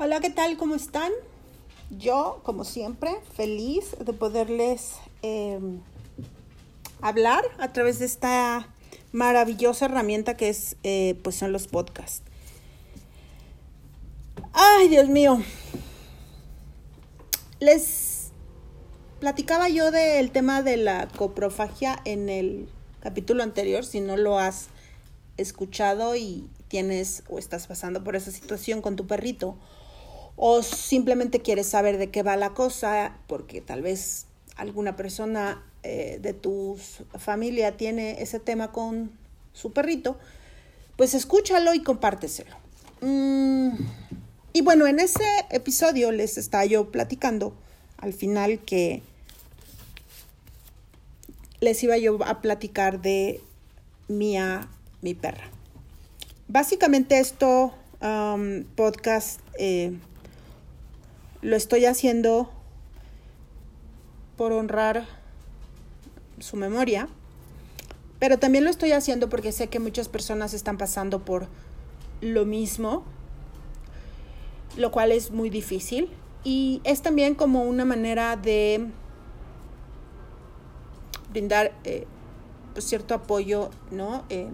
Hola, ¿qué tal? ¿Cómo están? Yo, como siempre, feliz de poderles eh, hablar a través de esta maravillosa herramienta que es, eh, pues son los podcasts. Ay, Dios mío. Les platicaba yo del tema de la coprofagia en el capítulo anterior, si no lo has escuchado y tienes o estás pasando por esa situación con tu perrito o simplemente quieres saber de qué va la cosa porque tal vez alguna persona eh, de tu familia tiene ese tema con su perrito, pues escúchalo y compárteselo. Mm, y bueno, en ese episodio les estaba yo platicando al final que les iba yo a platicar de Mía, mi perra. Básicamente esto, um, podcast, eh, lo estoy haciendo por honrar su memoria, pero también lo estoy haciendo porque sé que muchas personas están pasando por lo mismo, lo cual es muy difícil. Y es también como una manera de brindar eh, pues, cierto apoyo, ¿no? Eh,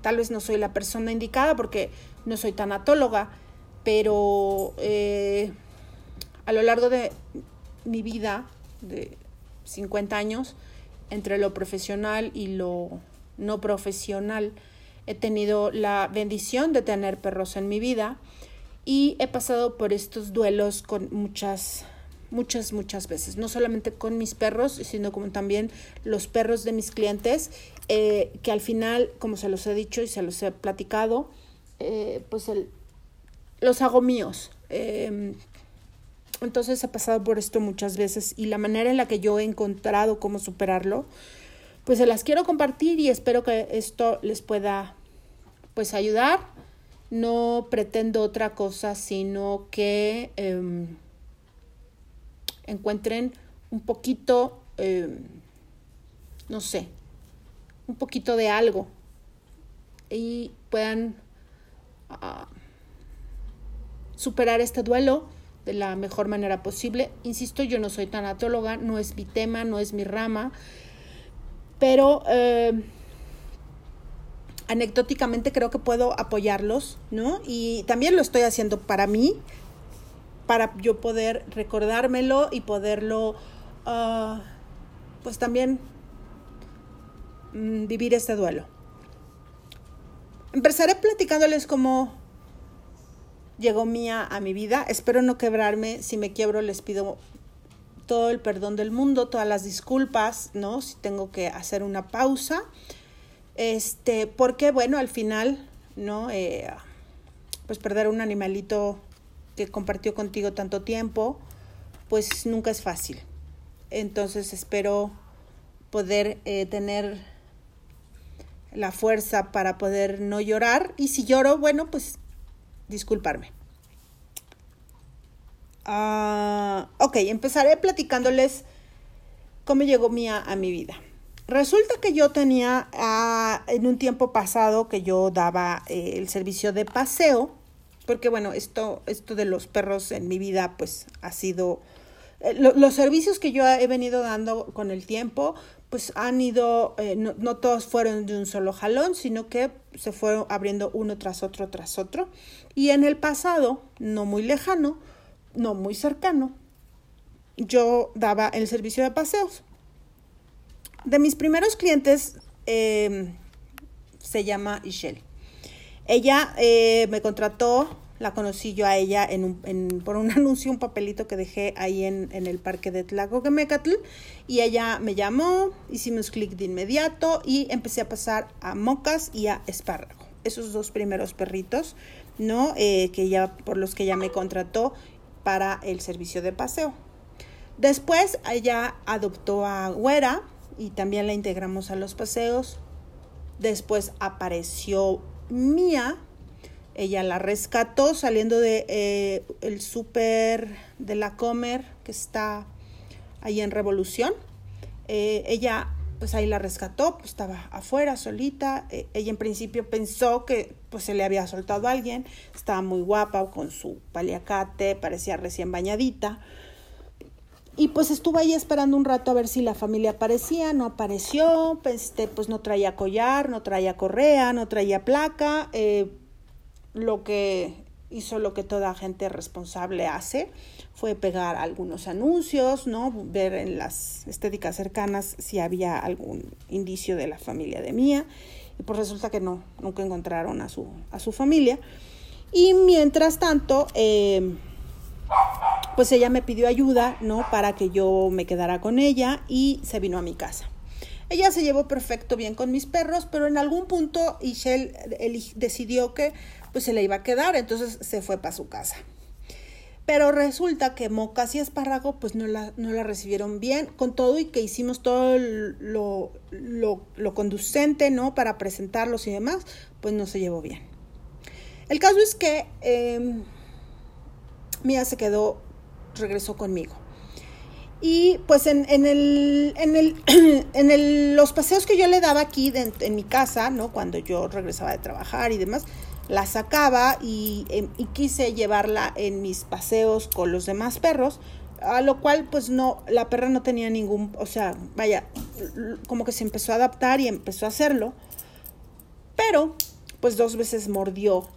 tal vez no soy la persona indicada porque no soy tanatóloga, pero eh, a lo largo de mi vida de 50 años, entre lo profesional y lo no profesional, he tenido la bendición de tener perros en mi vida y he pasado por estos duelos con muchas muchas, muchas veces, no solamente con mis perros, sino como también los perros de mis clientes, eh, que al final, como se los he dicho y se los he platicado, eh, pues el, los hago míos. Em, entonces he pasado por esto muchas veces y la manera en la que yo he encontrado cómo superarlo, pues se las quiero compartir y espero que esto les pueda pues ayudar. No pretendo otra cosa, sino que em, encuentren un poquito, eh, no sé, un poquito de algo y puedan uh, superar este duelo de la mejor manera posible. Insisto, yo no soy tanatóloga, no es mi tema, no es mi rama, pero eh, anecdóticamente creo que puedo apoyarlos, ¿no? Y también lo estoy haciendo para mí, para yo poder recordármelo y poderlo, uh, pues también mm, vivir este duelo. Empezaré platicándoles cómo llegó Mía a mi vida. Espero no quebrarme. Si me quiebro, les pido todo el perdón del mundo, todas las disculpas, ¿no? Si tengo que hacer una pausa. Este, porque, bueno, al final, ¿no? Eh, pues perder un animalito que compartió contigo tanto tiempo, pues nunca es fácil. Entonces espero poder eh, tener la fuerza para poder no llorar y si lloro, bueno, pues disculparme. Uh, ok, empezaré platicándoles cómo llegó Mía a mi vida. Resulta que yo tenía uh, en un tiempo pasado que yo daba eh, el servicio de paseo porque bueno, esto, esto de los perros en mi vida pues ha sido... Eh, los servicios que yo he venido dando con el tiempo pues han ido, eh, no, no, todos fueron de un solo jalón, sino que se fueron abriendo uno tras otro, tras otro. Y en el pasado, no muy lejano, no muy cercano, yo daba el servicio de paseos. De mis primeros clientes eh, se llama Ishel. Ella eh, me contrató, la conocí yo a ella en un, por un anuncio, un papelito que dejé ahí en, el parque de Tlacoquemecatl y ella me llamó, hicimos clic de inmediato y empecé a pasar a mocas y a espárrago. Esos dos primeros perritos, ¿no? Eh, que por los que ella me contrató para el servicio de paseo. Después ella adoptó a Güera y también la integramos a los paseos. Después apareció Mía, ella la rescató saliendo de eh, el súper de la Comer que está ahí en Revolución. Eh, ella pues ahí la rescató, pues estaba afuera solita. Eh, ella en principio pensó que pues se le había soltado a alguien, estaba muy guapa con su paliacate, parecía recién bañadita. Y pues estuvo ahí esperando un rato a ver si la familia aparecía, no apareció, pues, este, pues no traía collar, no traía correa, no traía placa, lo que hizo lo que toda gente responsable hace, fue pegar algunos anuncios, ¿no? Ver en las estéticas cercanas si había algún indicio de la familia de Mía. Y pues resulta que no, nunca encontraron a su, a su familia. Y mientras tanto, em, pues ella me pidió ayuda, ¿no? Para que yo me quedara con ella y se vino a mi casa. Ella se llevó perfecto bien con mis perros, pero en algún punto Ishel decidió que pues se le iba a quedar, entonces se fue para su casa. Pero resulta que mocas y espárrago pues no la, no la recibieron bien, con todo y que hicimos todo lo, lo, conducente, ¿no? Para presentarlos y demás, pues no se llevó bien. El caso es que em, Mía se quedó, regresó conmigo. Y pues en, en, el, en, el, en el, los paseos que yo le daba aquí en mi casa, ¿no? Cuando yo regresaba de trabajar y demás, la sacaba em, y, quise llevarla en mis paseos con los demás perros, a lo cual pues no, la perra no tenía ningún, o sea, vaya, como que se empezó a adaptar y empezó a hacerlo, pero pues dos veces mordió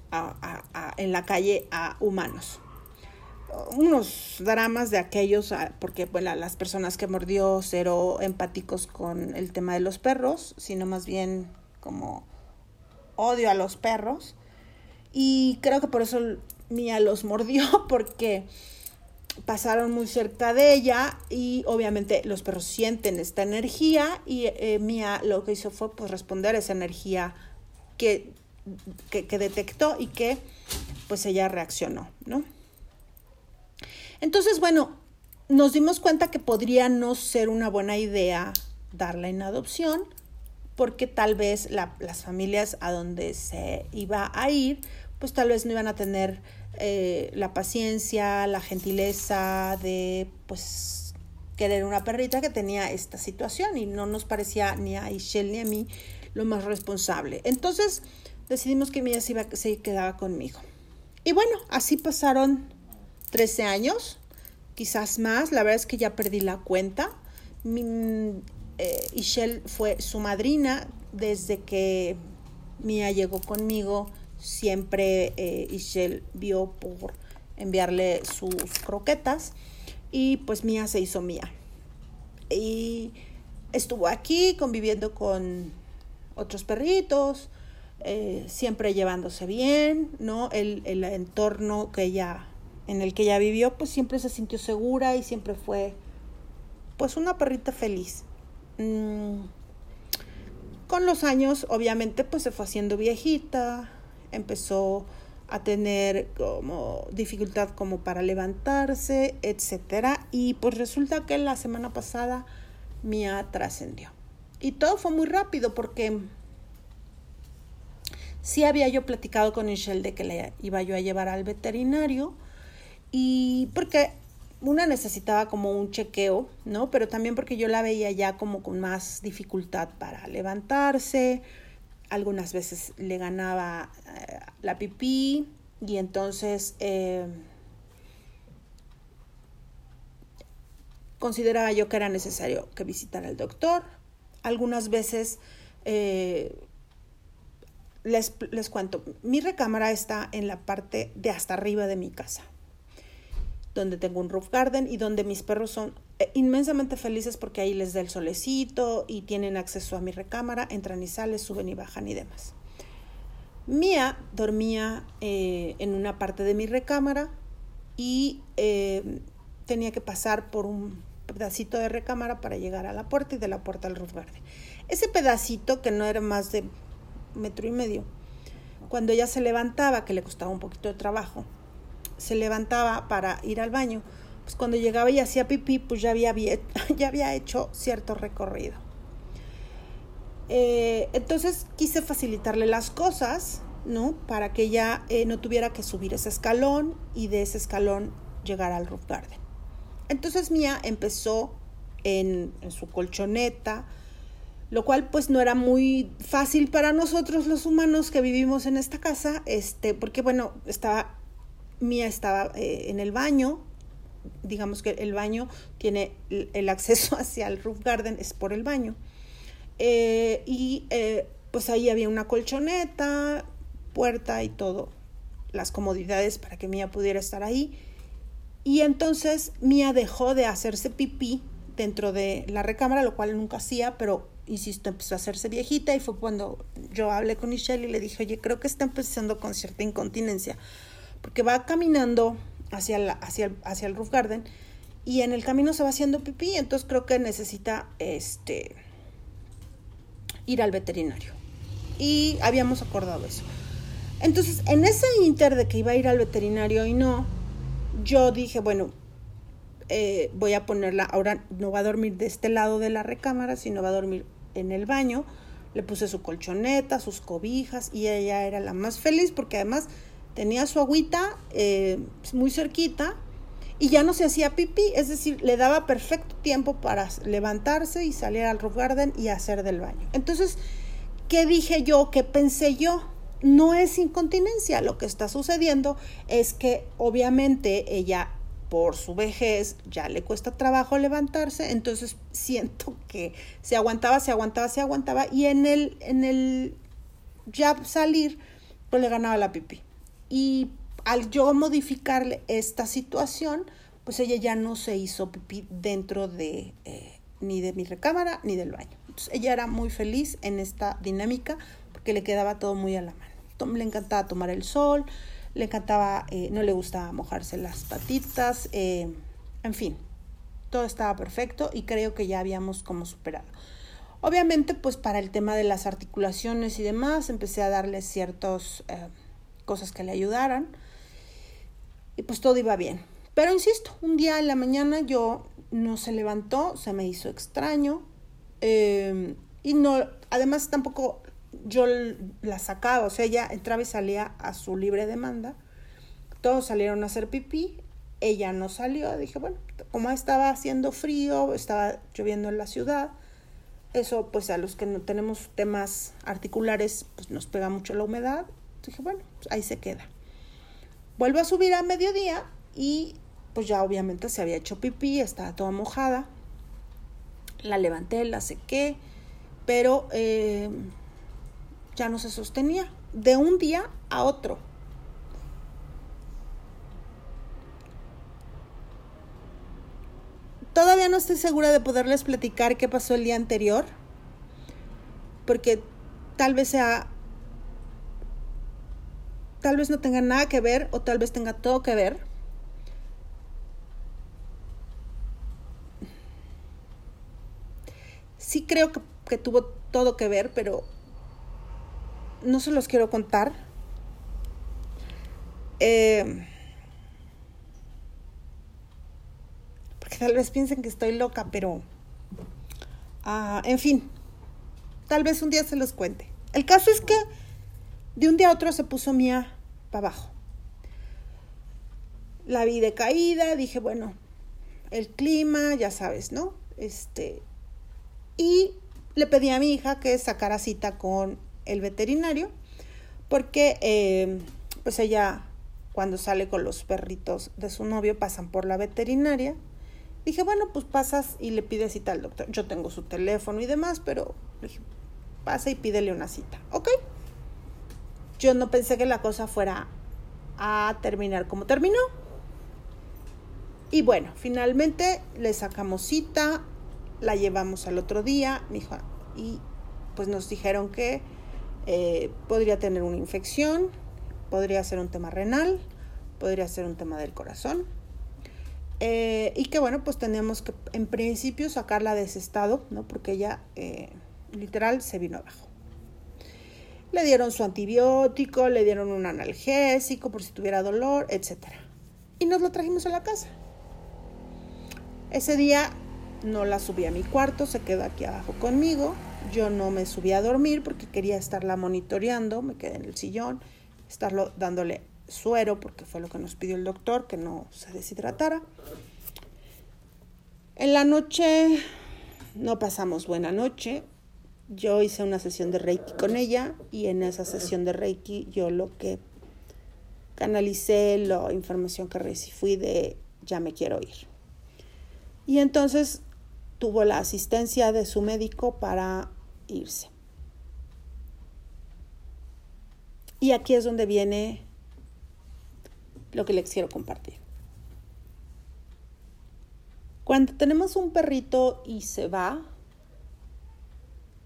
en la calle a humanos. Unos dramas de aquellos, ah, porque bueno, las personas que mordió cero empáticos con el tema de los perros, sino más bien como odio a los perros. Y creo que por eso Mía los mordió, porque pasaron muy cerca de ella y obviamente los perros sienten esta energía y eh, Mía lo que hizo fue pues responder a esa energía que, que, detectó y que pues ella reaccionó, ¿no? Entonces, bueno, nos dimos cuenta que podría no ser una buena idea darla en adopción porque tal vez las familias a donde se iba a ir pues tal vez no iban a tener eh, la paciencia, la gentileza de pues querer una perrita que tenía esta situación y no nos parecía ni a Ishel ni a mí lo más responsable. Entonces decidimos que Mía se, iba, se quedaba conmigo. Y bueno, así pasaron 13 años, quizás más, la verdad es que ya perdí la cuenta. Mi, eh, fue su madrina desde que Mía llegó conmigo siempre eh, vio por enviarle sus croquetas y pues Mía se hizo Mía. Y estuvo aquí conviviendo con otros perritos, eh, siempre llevándose bien, ¿no? El, el, entorno que ella, en el que ella vivió, pues siempre se sintió segura y siempre fue, pues, una perrita feliz. Mm. Con los años, obviamente, pues se fue haciendo viejita, empezó a tener como dificultad como para levantarse, etcétera, y pues resulta que la semana pasada Mia trascendió. Y todo fue muy rápido porque sí había yo platicado con Michelle de que le iba yo a llevar al veterinario y porque una necesitaba como un chequeo, ¿no? Pero también porque yo la veía ya como con más dificultad para levantarse, algunas veces le ganaba eh, la pipí y entonces eh, consideraba yo que era necesario que visitara al doctor. Algunas veces eh, les, les cuento, mi recámara está en la parte de hasta arriba de mi casa donde tengo un roof garden y donde mis perros son inmensamente felices porque ahí les da el solecito y tienen acceso a mi recámara, entran y salen, suben y bajan y demás. Mía dormía eh, en una parte de mi recámara y eh, tenía que pasar por un pedacito de recámara para llegar a la puerta y de la puerta al roof garden. Ese pedacito, que no era más de metro y medio, cuando ella se levantaba, que le costaba un poquito de trabajo, se levantaba para ir al baño, pues cuando llegaba y hacía pipí, pues ya había, ya había hecho cierto recorrido. Eh, entonces quise facilitarle las cosas, ¿no? Para que ella eh, no tuviera que subir ese escalón y de ese escalón llegar al roof garden. Entonces Mía empezó en, en su colchoneta, lo cual pues no era muy fácil para nosotros los humanos que vivimos en esta casa, este, porque bueno, estaba, Mía estaba eh, en el baño, digamos que el baño tiene el acceso hacia el roof garden, es por el baño, eh, y eh, pues ahí había una colchoneta, puerta y todo, las comodidades para que Mía pudiera estar ahí. Y entonces Mía dejó de hacerse pipí dentro de la recámara, lo cual nunca hacía, pero insisto, empezó a hacerse viejita y fue cuando yo hablé con Michelle y le dije, oye, creo que está empezando con cierta incontinencia, porque va caminando hacia, la, hacia, el, hacia el roof garden y en el camino se va haciendo pipí, entonces creo que necesita este, ir al veterinario. Y habíamos acordado eso. Entonces, en ese inter de que iba a ir al veterinario y no, yo dije, bueno, eh, voy a ponerla, ahora no va a dormir de este lado de la recámara, sino va a dormir en el baño. Le puse su colchoneta, sus cobijas y ella era la más feliz porque además tenía su agüita eh, muy cerquita y ya no se hacía pipí, es decir, le daba perfecto tiempo para levantarse y salir al roof garden y hacer del baño. Entonces, ¿qué dije yo? ¿Qué pensé yo? No es incontinencia, lo que está sucediendo es que obviamente ella por su vejez ya le cuesta trabajo levantarse, entonces siento que se aguantaba, se aguantaba, se aguantaba y en el, en el ya salir, pues le ganaba la pipí. Y al yo modificarle esta situación, pues ella ya no se hizo pipí dentro de eh, ni de mi recámara ni del baño. Entonces ella era muy feliz en esta dinámica porque le quedaba todo muy a la mano. Le encantaba tomar el sol, le encantaba, eh, no le gustaba mojarse las patitas, eh, en fin, todo estaba perfecto y creo que ya habíamos como superado. Obviamente, pues para el tema de las articulaciones y demás, empecé a darle ciertas eh, cosas que le ayudaran y pues todo iba bien. Pero insisto, un día en la mañana yo no se levantó, se me hizo extraño y no, además tampoco yo la sacaba, o sea, ella entraba y salía a su libre demanda. Todos salieron a hacer pipí, ella no salió. Dije, bueno, como estaba haciendo frío, estaba lloviendo en la ciudad, eso pues a los que no tenemos temas articulares, pues nos pega mucho la humedad. Dije, bueno, pues, ahí se queda. Vuelvo a subir a mediodía y pues ya obviamente se había hecho pipí, estaba toda mojada. La levanté, la sequé, pero eh, ya no se sostenía de un día a otro. Todavía no estoy segura de poderles platicar qué pasó el día anterior, porque tal vez sea, tal vez no tenga nada que ver o tal vez tenga todo que ver. Sí creo que, que tuvo todo que ver, pero no se los quiero contar. Eh, porque tal vez piensen que estoy loca, pero... Ah, en fin, tal vez un día se los cuente. El caso es que de un día a otro se puso Mía abajo. La vi de caída, dije, bueno, el clima, ya sabes, ¿no? Este, y le pedí a mi hija que sacara cita con el veterinario, porque eh, pues ella cuando sale con los perritos de su novio pasan por la veterinaria. Dije, bueno, pues pasas y le pides cita al doctor. Yo tengo su teléfono y demás, pero dije, pasa y pídele una cita. ¿Ok? Yo no pensé que la cosa fuera a terminar como terminó. Y bueno, finalmente le sacamos cita, la llevamos al otro día, mi y pues nos dijeron que eh, podría tener una infección, podría ser un tema renal, podría ser un tema del corazón. Eh, y que bueno, pues tenemos que en principio sacarla de ese estado, ¿no? Porque ella eh, literal se vino abajo. Le dieron su antibiótico, le dieron un analgésico por si tuviera dolor, etc. Y nos lo trajimos a la casa. Ese día no la subí a mi cuarto, se quedó aquí abajo conmigo. Yo no me subí a dormir porque quería estarla monitoreando, me quedé en el sillón, estarlo dándole suero porque fue lo que nos pidió el doctor, que no se deshidratara. En la noche no pasamos buena noche. Yo hice una sesión de Reiki con ella y en esa sesión de Reiki yo lo que canalicé, la información que recibí fui de ya me quiero ir. Y entonces tuvo la asistencia de su médico para irse. Y aquí es donde viene lo que les quiero compartir. Cuando tenemos un perrito y se va,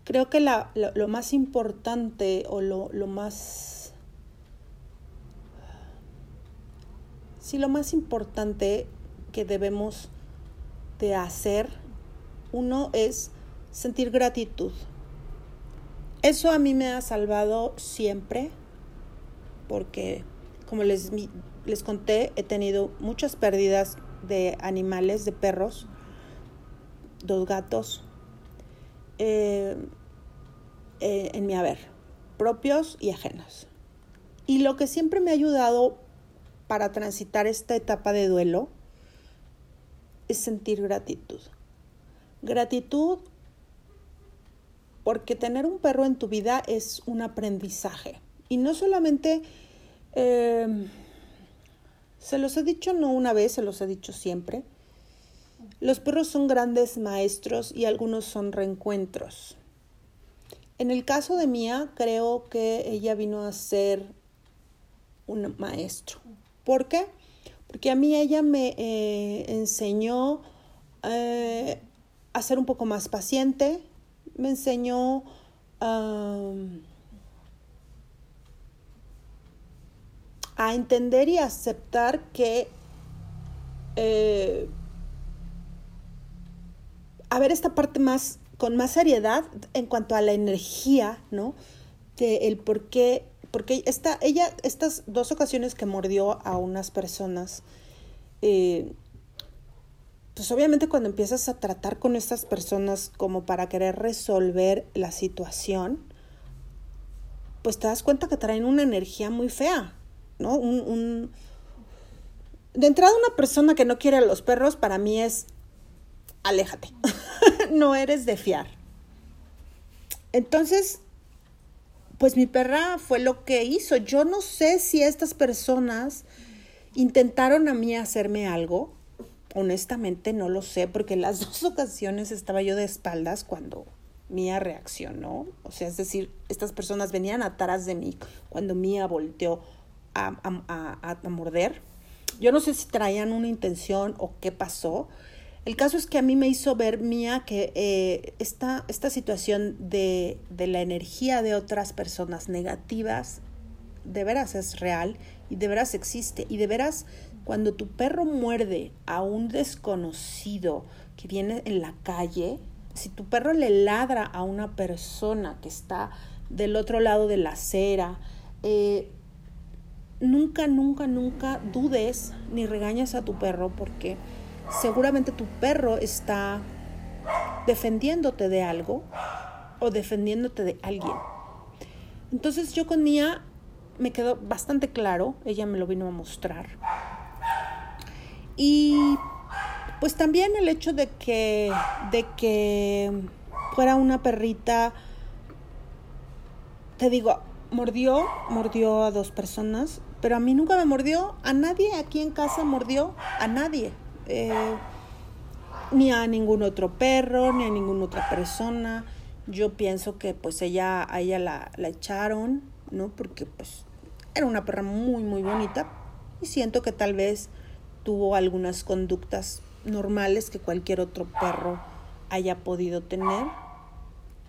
creo que lo, más importante o lo, lo más... Sí, lo más importante que debemos de hacer, uno es sentir gratitud. Eso a mí me ha salvado siempre, porque como les, les conté, he tenido muchas pérdidas de animales, de perros, dos gatos, eh, eh, en mi haber, propios y ajenos. Y lo que siempre me ha ayudado para transitar esta etapa de duelo es sentir gratitud. Gratitud porque tener un perro en tu vida es un aprendizaje. Y no solamente eh, se los he dicho no una vez, se los he dicho siempre. Los perros son grandes maestros y algunos son reencuentros. En el caso de Mía, creo que ella vino a ser un maestro. ¿Por qué? Porque a mí ella me eh, enseñó eh, a ser un poco más paciente, me enseñó a entender y aceptar que eh, a ver esta parte más con más seriedad en cuanto a la energía, ¿no? De el por qué, porque esta, ella, estas dos ocasiones que mordió a unas personas, eh, pues obviamente cuando empiezas a tratar con estas personas como para querer resolver la situación, pues te das cuenta que traen una energía muy fea, ¿no? Un, De entrada, una persona que no quiere a los perros para mí es aléjate, no eres de fiar. Entonces, pues mi perra fue lo que hizo. Yo no sé si estas personas intentaron a mí hacerme algo. Honestamente no lo sé porque las dos ocasiones estaba yo de espaldas cuando Mía reaccionó. O sea, es decir, estas personas venían atrás de mí cuando Mía volteó a, morder. Yo no sé si traían una intención o qué pasó. El caso es que a mí me hizo ver mía que eh, esta, esta, situación de, de la energía de otras personas negativas de veras es real y de veras existe. Y de veras, cuando tu perro muerde a un desconocido que viene en la calle, si tu perro le ladra a una persona que está del otro lado de la acera, eh, nunca, nunca, nunca dudes ni regañes a tu perro porque seguramente tu perro está defendiéndote de algo o defendiéndote de alguien. Entonces yo con Mía me quedó bastante claro, ella me lo vino a mostrar. Y pues también el hecho de que de que fuera una perrita te digo, mordió, mordió a dos personas, pero a mí nunca me mordió, a nadie aquí en casa mordió, a nadie. Eh, ni a ningún otro perro, ni a ninguna otra persona. Yo pienso que pues ella, a ella la, la echaron, ¿no? Porque pues era una perra muy, muy bonita y siento que tal vez tuvo algunas conductas normales que cualquier otro perro haya podido tener.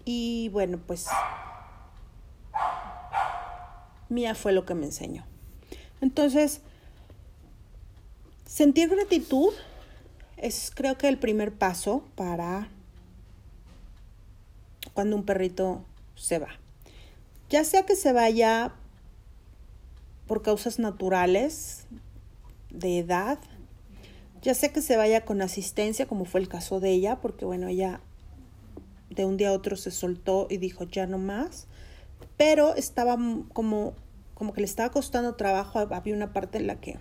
Y bueno, pues Mía fue lo que me enseñó. Entonces, sentir gratitud es creo que el primer paso para cuando un perrito se va. Ya sea que se vaya por causas naturales, de edad, ya sea que se vaya con asistencia, como fue el caso de ella, porque bueno, ella de un día a otro se soltó y dijo ya no más, pero estaba como como que le estaba costando trabajo, había una parte en la que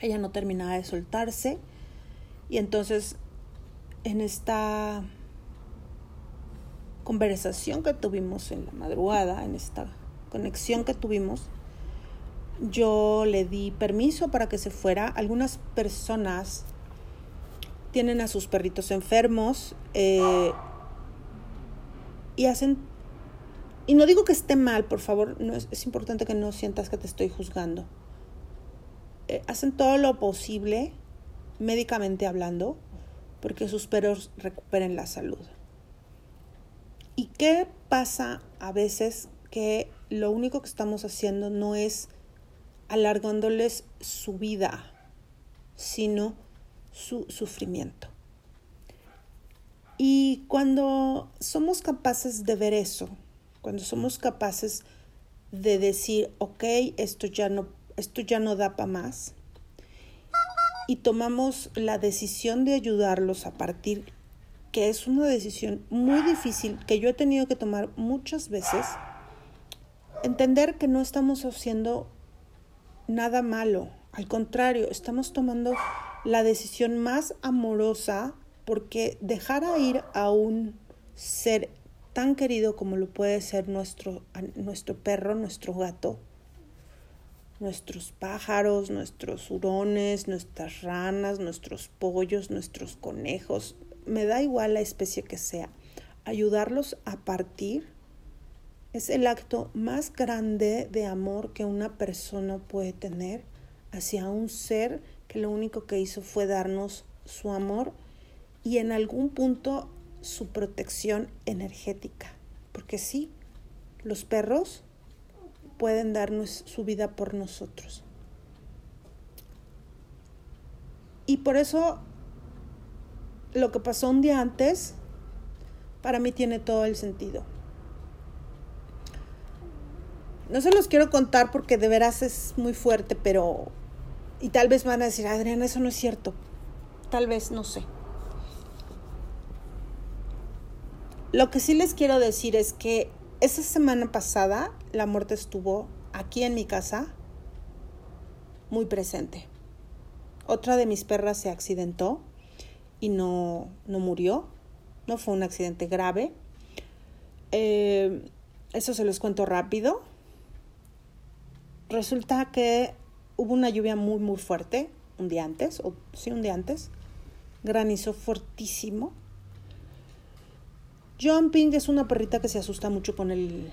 ella no terminaba de soltarse y entonces en esta conversación que tuvimos en la madrugada, en esta conexión que tuvimos, yo le di permiso para que se fuera. Algunas personas tienen a sus perritos enfermos eh, y hacen... Y no digo que esté mal, por favor, es, importante que no sientas que te estoy juzgando. Eh, hacen todo lo posible, médicamente hablando, porque sus perros recuperen la salud. ¿Y qué pasa a veces que lo único que estamos haciendo no es alargándoles su vida, sino su sufrimiento. Y cuando somos capaces de ver eso, cuando somos capaces de decir, ok, esto ya no, esto ya no da para más, y tomamos la decisión de ayudarlos a partir, que es una decisión muy difícil que yo he tenido que tomar muchas veces, entender que no estamos haciendo nada malo, al contrario, estamos tomando la decisión más amorosa porque dejar a ir a un ser tan querido como lo puede ser nuestro, nuestro perro, nuestro gato, nuestros pájaros, nuestros hurones, nuestras ranas, nuestros pollos, nuestros conejos, me da igual la especie que sea, ayudarlos a partir es el acto más grande de amor que una persona puede tener hacia un ser que lo único que hizo fue darnos su amor y en algún punto su protección energética. Porque sí, los perros pueden darnos su vida por nosotros. Y por eso lo que pasó un día antes, para mí tiene todo el sentido. No se los quiero contar porque de veras es muy fuerte, pero... Y tal vez van a decir, Adriana, eso no es cierto. Tal vez, no sé. Lo que sí les quiero decir es que esa semana pasada la muerte estuvo aquí en mi casa muy presente. Otra de mis perras se accidentó y no, no murió. No fue un accidente grave. Eh, eso se los cuento rápido resulta que hubo una lluvia muy, muy fuerte un día antes, o sí, un día antes. Granizo fortísimo. Jumping es una perrita que se asusta mucho con el...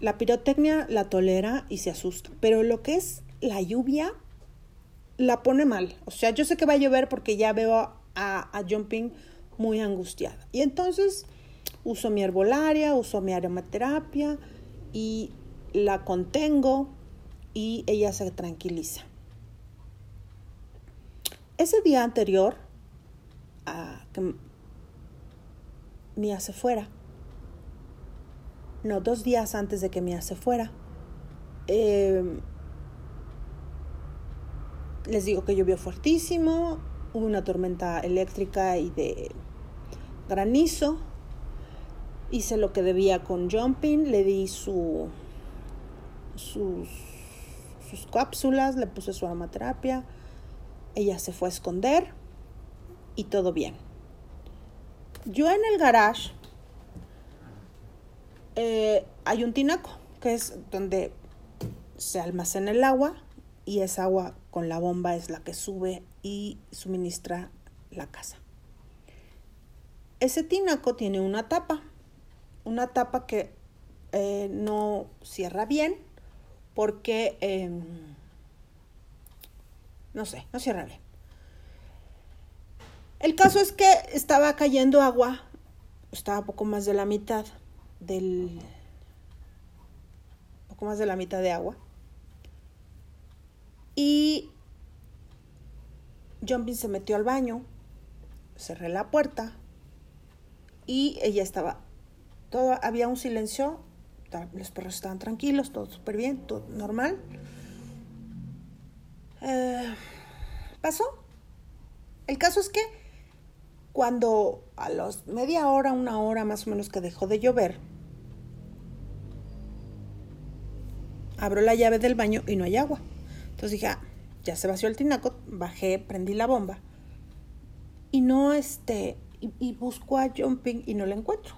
La pirotecnia la tolera y se asusta, pero lo que es la lluvia la pone mal. O sea, yo sé que va a llover porque ya veo a, a Jumping muy angustiada. Y entonces uso mi herbolaria, uso mi aromaterapia y la contengo y ella se tranquiliza. Ese día anterior a que Mía se fuera, no, dos días antes de que Mía se fuera, em, les digo que llovió fuertísimo, hubo una tormenta eléctrica y de granizo. Hice lo que debía con Jumping, le di su, sus sus cápsulas, le puse su aromaterapia, ella se fue a esconder y todo bien. Yo en el garage eh, hay un tinaco, que es donde se almacena el agua y esa agua con la bomba es la que sube y suministra la casa. Ese tinaco tiene una tapa, una tapa que eh, no cierra bien porque, em, no sé, no cierra bien. El caso es que estaba cayendo agua, estaba poco más de la mitad del, poco más de la mitad de agua. Y Jumping se metió al baño, cerré la puerta y ella estaba, todo, había un silencio los perros estaban tranquilos, todo súper bien, todo normal. Eh, pasó. El caso es que cuando a los media hora, una hora más o menos que dejó de llover, abro la llave del baño y no hay agua. Entonces dije, ah, ya se vació el tinaco, bajé, prendí la bomba y no este, y, y busco a Jumping y no la encuentro.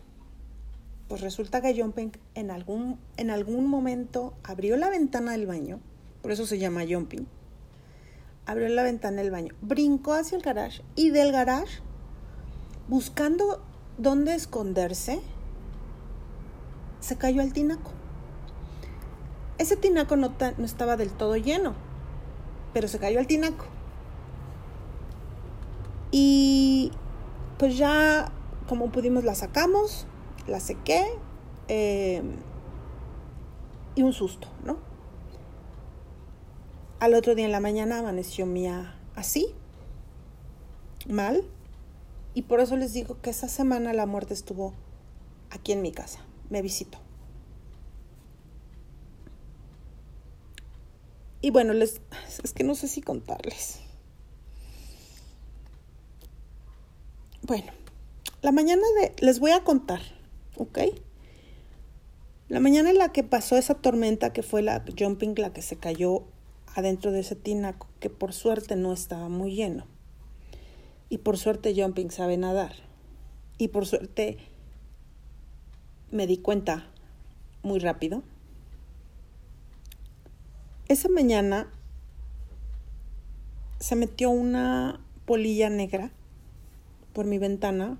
pues resulta que Jumping en algún, en algún momento abrió la ventana del baño, por eso se llama Jumping, abrió la ventana del baño, brincó hacia el garage y del garage, buscando dónde esconderse, se cayó al tinaco. Ese tinaco no, estaba del todo lleno, pero se cayó al tinaco. Y pues ya como pudimos la sacamos, la sequé eh, y un susto, ¿no? Al otro día en la mañana amaneció Mía así, mal, y por eso les digo que esa semana la muerte estuvo aquí en mi casa, me visitó. Y bueno, les, es que no sé si contarles. Bueno, la mañana de, les voy a contar, ¿ok? La mañana en la que pasó esa tormenta, que fue la jumping, la que se cayó adentro de ese tinaco, que por suerte no estaba muy lleno. Y por suerte jumping sabe nadar. Y por suerte me di cuenta muy rápido. Esa mañana se metió una polilla negra por mi ventana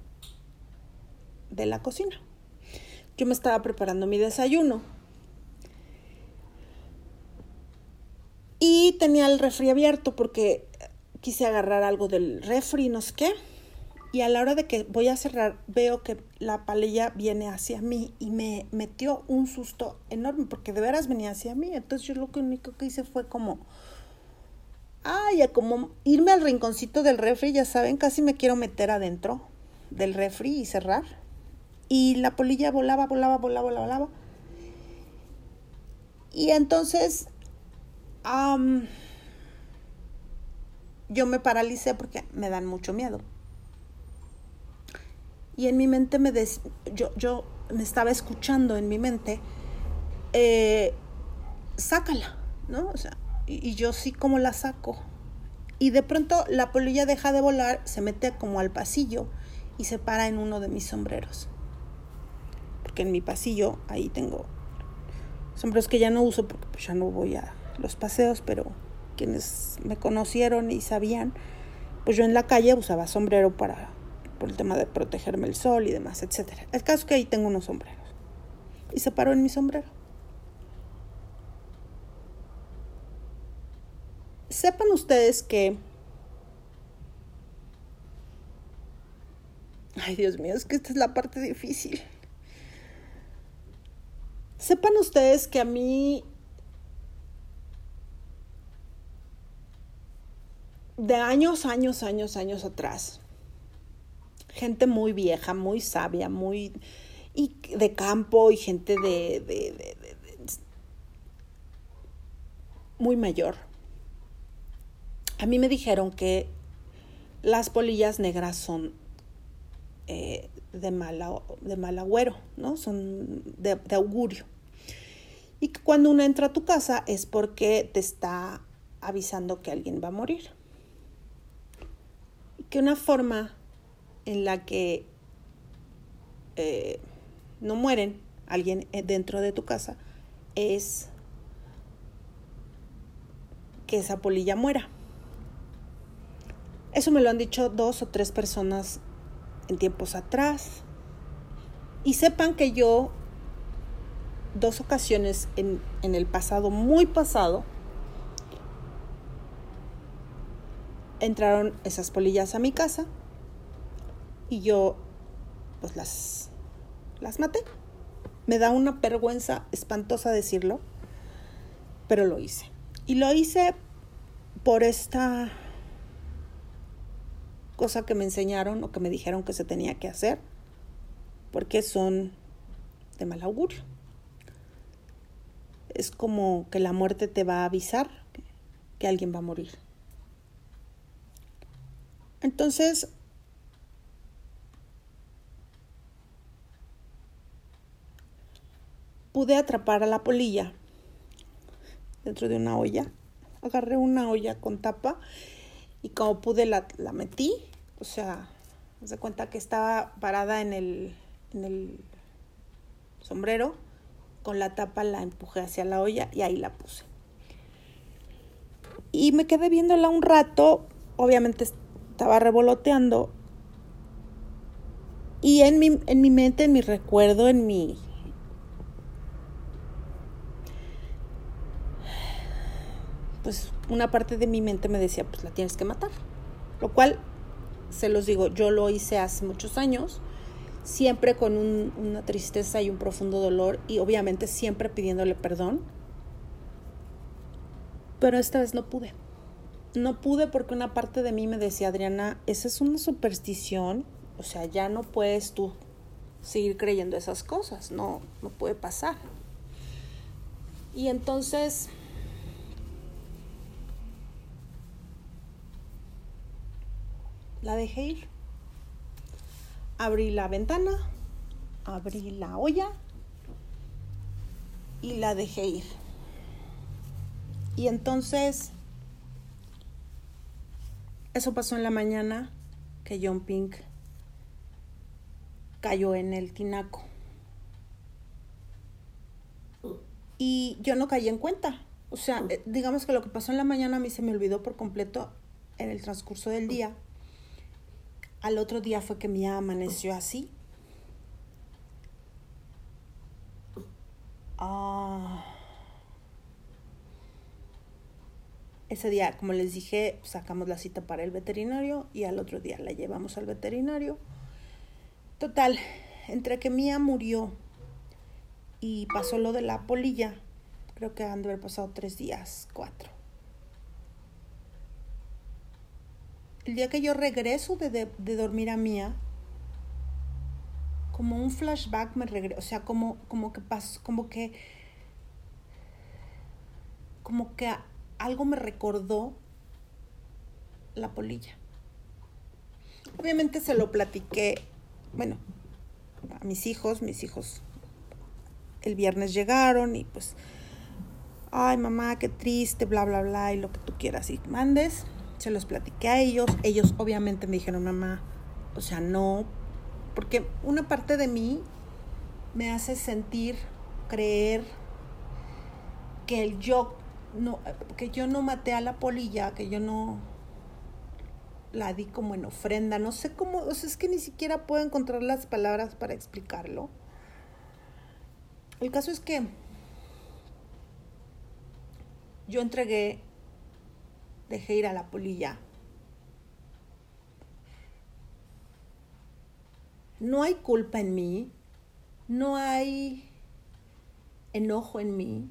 de la cocina. Yo me estaba preparando mi desayuno. Y tenía el refri abierto porque quise agarrar algo del refri, no sé qué. Y a la hora de que voy a cerrar, veo que la palilla viene hacia mí y me metió un susto enorme porque de veras venía hacia mí. Entonces yo lo único que hice fue como, ay, como irme al rinconcito del refri, ya saben, casi me quiero meter adentro del refri y cerrar. Y la polilla volaba, volaba, volaba, volaba. Y entonces yo me paralicé porque me dan mucho miedo. Y en mi mente me des, yo, yo me estaba escuchando en mi mente, eh, sácala, ¿no? O sea, y, yo sí como la saco. Y de pronto la polilla deja de volar, se mete como al pasillo y se para en uno de mis sombreros que en mi pasillo ahí tengo sombreros que ya no uso porque pues ya no voy a los paseos, pero quienes me conocieron y sabían, pues yo en la calle usaba sombrero para por el tema de protegerme el sol y demás, etcétera. El caso es que ahí tengo unos sombreros. Y se paró en mi sombrero. Sepan ustedes que Ay, Dios mío, es que esta es la parte difícil. Sepan ustedes que a mí de años, años, años, años atrás, gente muy vieja, muy sabia, muy y de campo y gente de, de, de, de muy mayor. A mí me dijeron que las polillas negras son eh, de, de mal agüero, ¿no? Son de, augurio. Y que cuando uno entra a tu casa es porque te está avisando que alguien va a morir. Que una forma en la que eh, no mueren alguien dentro de tu casa es que esa polilla muera. Eso me lo han dicho dos o tres personas en tiempos atrás. Y sepan que yo, dos ocasiones en, en el pasado, muy pasado, entraron esas polillas a mi casa y yo pues las, las maté. Me da una vergüenza espantosa decirlo, pero lo hice. Y lo hice por esta cosa que me enseñaron o que me dijeron que se tenía que hacer, porque son de mal augurio. Es como que la muerte te va a avisar que alguien va a morir. Entonces, pude atrapar a la polilla dentro de una olla. Agarré una olla con tapa y como pude la, la metí, o sea, se cuenta que estaba parada en el, en el sombrero, con la tapa la empujé hacia la olla y ahí la puse. Y me quedé viéndola un rato, obviamente estaba revoloteando. Y en mi, en mi mente, en mi recuerdo, en mi... Pues una parte de mi mente me decía, pues la tienes que matar. Lo cual, se los digo, yo lo hice hace muchos años siempre con un, una tristeza y un profundo dolor y obviamente siempre pidiéndole perdón. Pero esta vez no pude. No pude porque una parte de mí me decía, Adriana, esa es una superstición, o sea, ya no puedes tú seguir creyendo esas cosas, no, no puede pasar. Y entonces... La dejé ir abrí la ventana, abrí la olla y la dejé ir. Y entonces, eso pasó en la mañana que John Pink cayó en el tinaco. Y yo no caí en cuenta. O sea, eh, digamos que lo que pasó en la mañana a mí se me olvidó por completo en el transcurso del día. Al otro día fue que mi amaneció así. Ah. Ese día, como les dije, sacamos la cita para el veterinario y al otro día la llevamos al veterinario. Total, entre que Mía murió y pasó lo de la polilla, creo que han de haber pasado tres días, cuatro. el día que yo regreso de, dormir a Mía, como un flashback me regreso, o sea, como, como que pasó, como que, como que algo me recordó la polilla. Obviamente se lo platiqué, bueno, a mis hijos, mis hijos el viernes llegaron y pues, ay mamá, qué triste, bla, bla, bla, y lo que tú quieras y mandes se los platiqué a ellos. Ellos obviamente me dijeron, mamá, o sea, no, porque una parte de mí me hace sentir, creer que el yo no, que yo no maté a la polilla, que yo no la di como en ofrenda, no sé cómo, o sea, es que ni siquiera puedo encontrar las palabras para explicarlo. El caso es que yo entregué dejé ir a la polilla. No hay culpa en mí, no hay enojo en mí,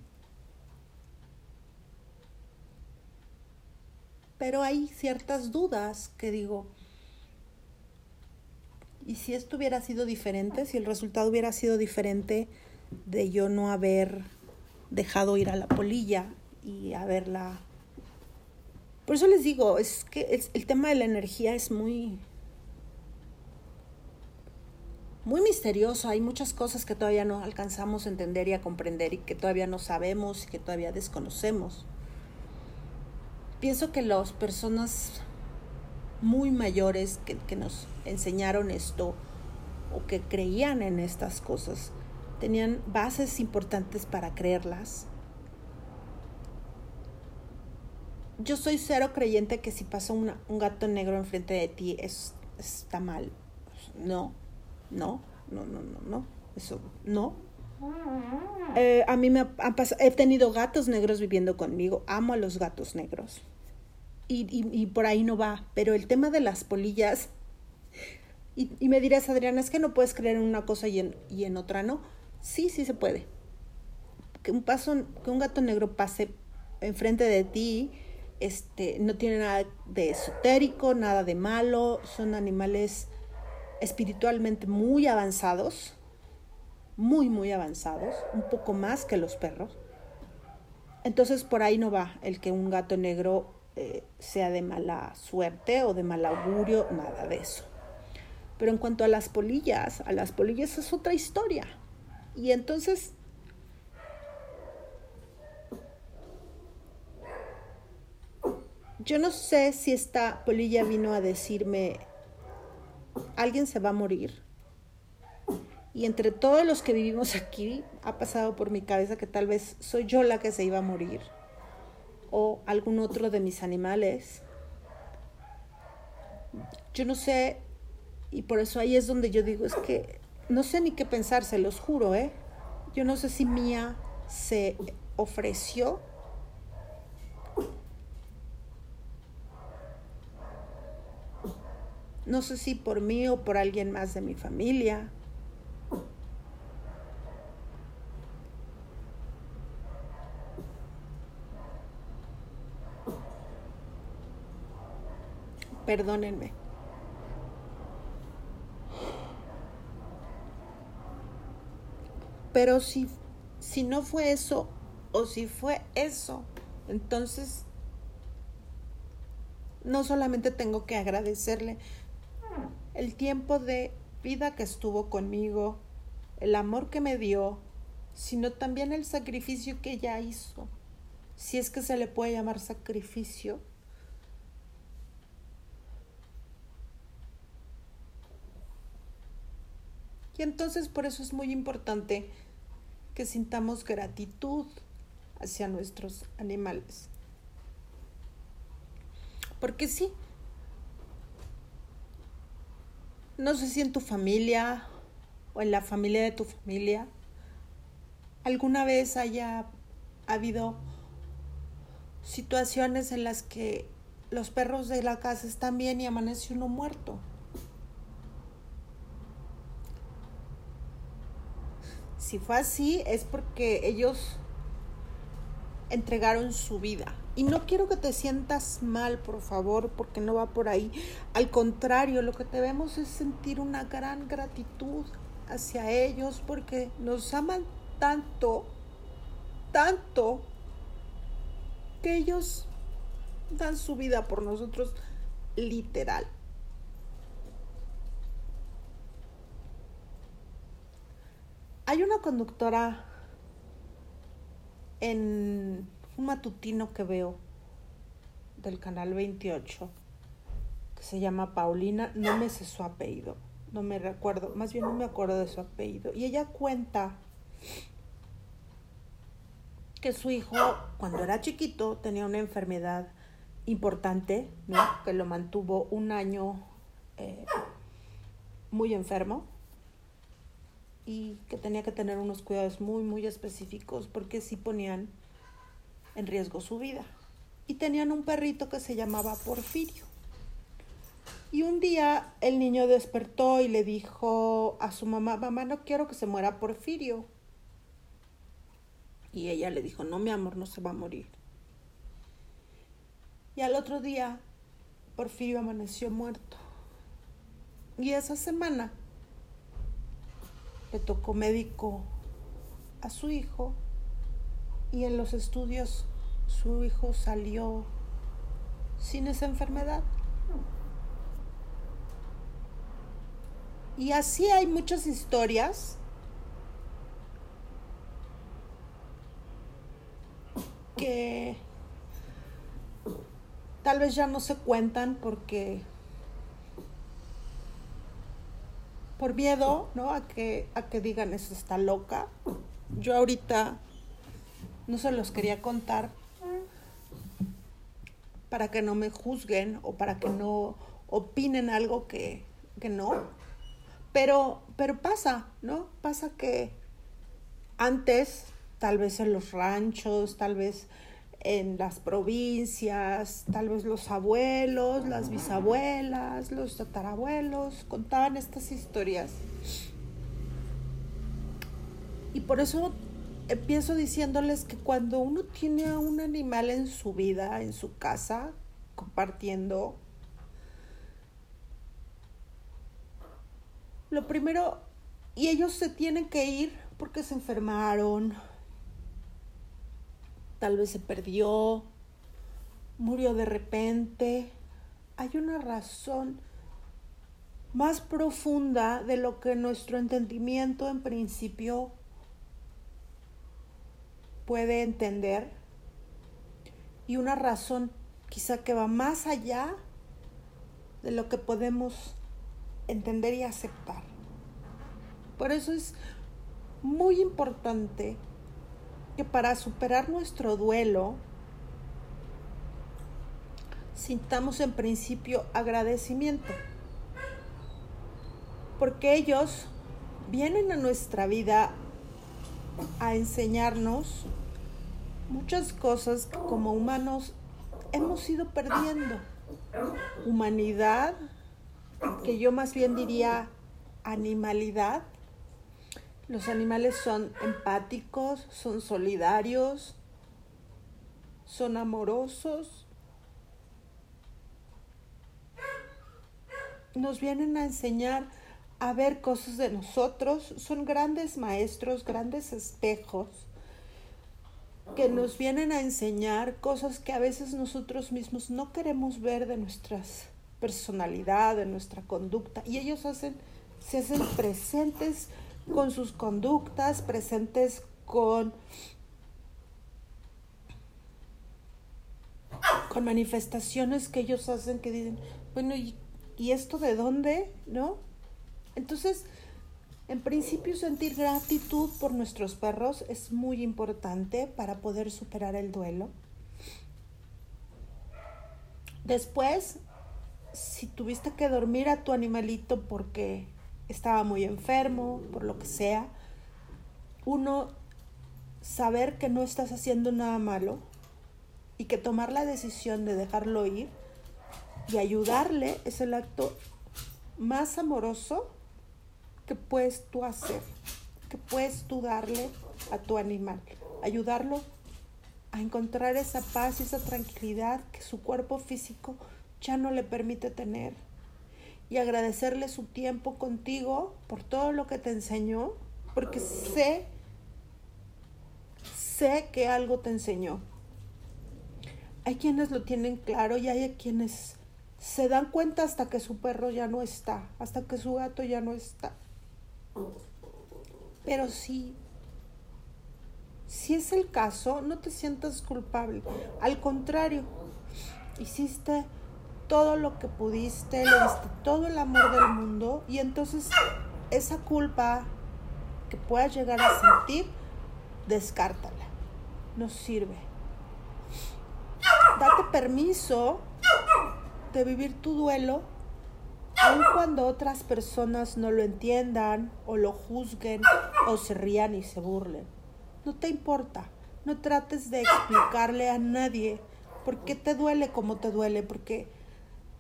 pero hay ciertas dudas que digo, ¿y si esto hubiera sido diferente? Si el resultado hubiera sido diferente de yo no haber dejado ir a la polilla y haberla por eso les digo, es que el tema de la energía es muy, muy misterioso. Hay muchas cosas que todavía no alcanzamos a entender y a comprender y que todavía no sabemos y que todavía desconocemos. Pienso que las personas muy mayores que, nos enseñaron esto o que creían en estas cosas tenían bases importantes para creerlas yo soy cero creyente que si pasa un gato negro enfrente de ti es, está mal. No, no, no, no, no, no. Eso, no. Eh, a mí me ha, pasado, he tenido gatos negros viviendo conmigo. Amo a los gatos negros. Y, y, por ahí no va. Pero el tema de las polillas. Y, y, me dirás, Adriana, es que no puedes creer en una cosa y en, y en otra no. Sí, sí se puede. Que un, paso, que un gato negro pase enfrente de ti este, no tiene nada de esotérico, nada de malo, son animales espiritualmente muy avanzados, muy, muy avanzados, un poco más que los perros. Entonces por ahí no va el que un gato negro eh, sea de mala suerte o de mal augurio, nada de eso. Pero en cuanto a las polillas, a las polillas es otra historia. Y entonces Yo no sé si esta polilla vino a decirme, alguien se va a morir. Y entre todos los que vivimos aquí, ha pasado por mi cabeza que tal vez soy yo la que se iba a morir. O algún otro de mis animales. Yo no sé, y por eso ahí es donde yo digo, es que no sé ni qué pensar, se los juro, ¿eh? Yo no sé si Mía se ofreció No sé si por mí o por alguien más de mi familia. Perdónenme. Pero si, si no fue eso o si fue eso, entonces no solamente tengo que agradecerle, el tiempo de vida que estuvo conmigo, el amor que me dio, sino también el sacrificio que ella hizo, si es que se le puede llamar sacrificio. Y entonces por eso es muy importante que sintamos gratitud hacia nuestros animales. Porque sí, No sé si en tu familia o en la familia de tu familia alguna vez haya habido situaciones en las que los perros de la casa están bien y amanece uno muerto. Si fue así es porque ellos entregaron su vida. Y no quiero que te sientas mal, por favor, porque no va por ahí. Al contrario, lo que debemos es sentir una gran gratitud hacia ellos porque nos aman tanto, tanto, que ellos dan su vida por nosotros literal. Hay una conductora en un matutino que veo del canal 28 que se llama Paulina, no me sé su apellido, no me recuerdo, más bien no me acuerdo de su apellido. Y ella cuenta que su hijo, cuando era chiquito, tenía una enfermedad importante, ¿no? Que lo mantuvo un año eh, muy enfermo y que tenía que tener unos cuidados muy, muy específicos porque sí ponían en riesgo su vida. Y tenían un perrito que se llamaba Porfirio. Y un día el niño despertó y le dijo a su mamá, mamá, no quiero que se muera Porfirio. Y ella le dijo, no, mi amor, no se va a morir. Y al otro día, Porfirio amaneció muerto. Y esa semana le tocó médico a su hijo y en los estudios su hijo salió sin esa enfermedad. Y así hay muchas historias que tal vez ya no se cuentan porque por miedo, ¿no? A que a que digan eso está loca. Yo ahorita no se los quería contar para que no me juzguen o para que no opinen algo que, que no. Pero, pero pasa, ¿no? Pasa que antes, tal vez en los ranchos, tal vez en las provincias, tal vez los abuelos, las bisabuelas, los tatarabuelos contaban estas historias. Y por eso empiezo diciéndoles que cuando uno tiene a un animal en su vida, en su casa, compartiendo, lo primero, y ellos se tienen que ir porque se enfermaron, tal vez se perdió, murió de repente, hay una razón más profunda de lo que nuestro entendimiento en principio puede entender y una razón quizá que va más allá de lo que podemos entender y aceptar. Por eso es muy importante que para superar nuestro duelo sintamos en principio agradecimiento. Porque ellos vienen a nuestra vida a enseñarnos muchas cosas que como humanos hemos ido perdiendo. Humanidad, que yo más bien diría animalidad. Los animales son empáticos, son solidarios, son amorosos. Nos vienen a enseñar a ver cosas de nosotros, son grandes maestros, grandes espejos que nos vienen a enseñar cosas que a veces nosotros mismos no queremos ver de nuestras personalidad, de nuestra conducta, y ellos hacen, se hacen presentes con sus conductas, presentes con, con manifestaciones que ellos hacen que dicen, bueno, ¿y, ¿y esto de dónde? ¿No? Entonces, en principio, sentir gratitud por nuestros perros es muy importante para poder superar el duelo. Después, si tuviste que dormir a tu animalito porque estaba muy enfermo, por lo que sea, uno, saber que no estás haciendo nada malo y que tomar la decisión de dejarlo ir y ayudarle es el acto más amoroso que puedes tú hacer, que puedes tú darle a tu animal, ayudarlo a encontrar esa paz y esa tranquilidad que su cuerpo físico ya no le permite tener y agradecerle su tiempo contigo por todo lo que te enseñó, porque sé, sé que algo te enseñó. Hay quienes lo tienen claro y hay quienes se dan cuenta hasta que su perro ya no está, hasta que su gato ya no está. Pero si, si es el caso, no te sientas culpable. Al contrario, hiciste todo lo que pudiste, le diste todo el amor del mundo y entonces esa culpa que puedas llegar a sentir, descártala. No sirve. Date permiso de vivir tu duelo aun cuando otras personas no lo entiendan o lo juzguen o se rían y se burlen. No te importa, no trates de explicarle a nadie por qué te duele como te duele, porque,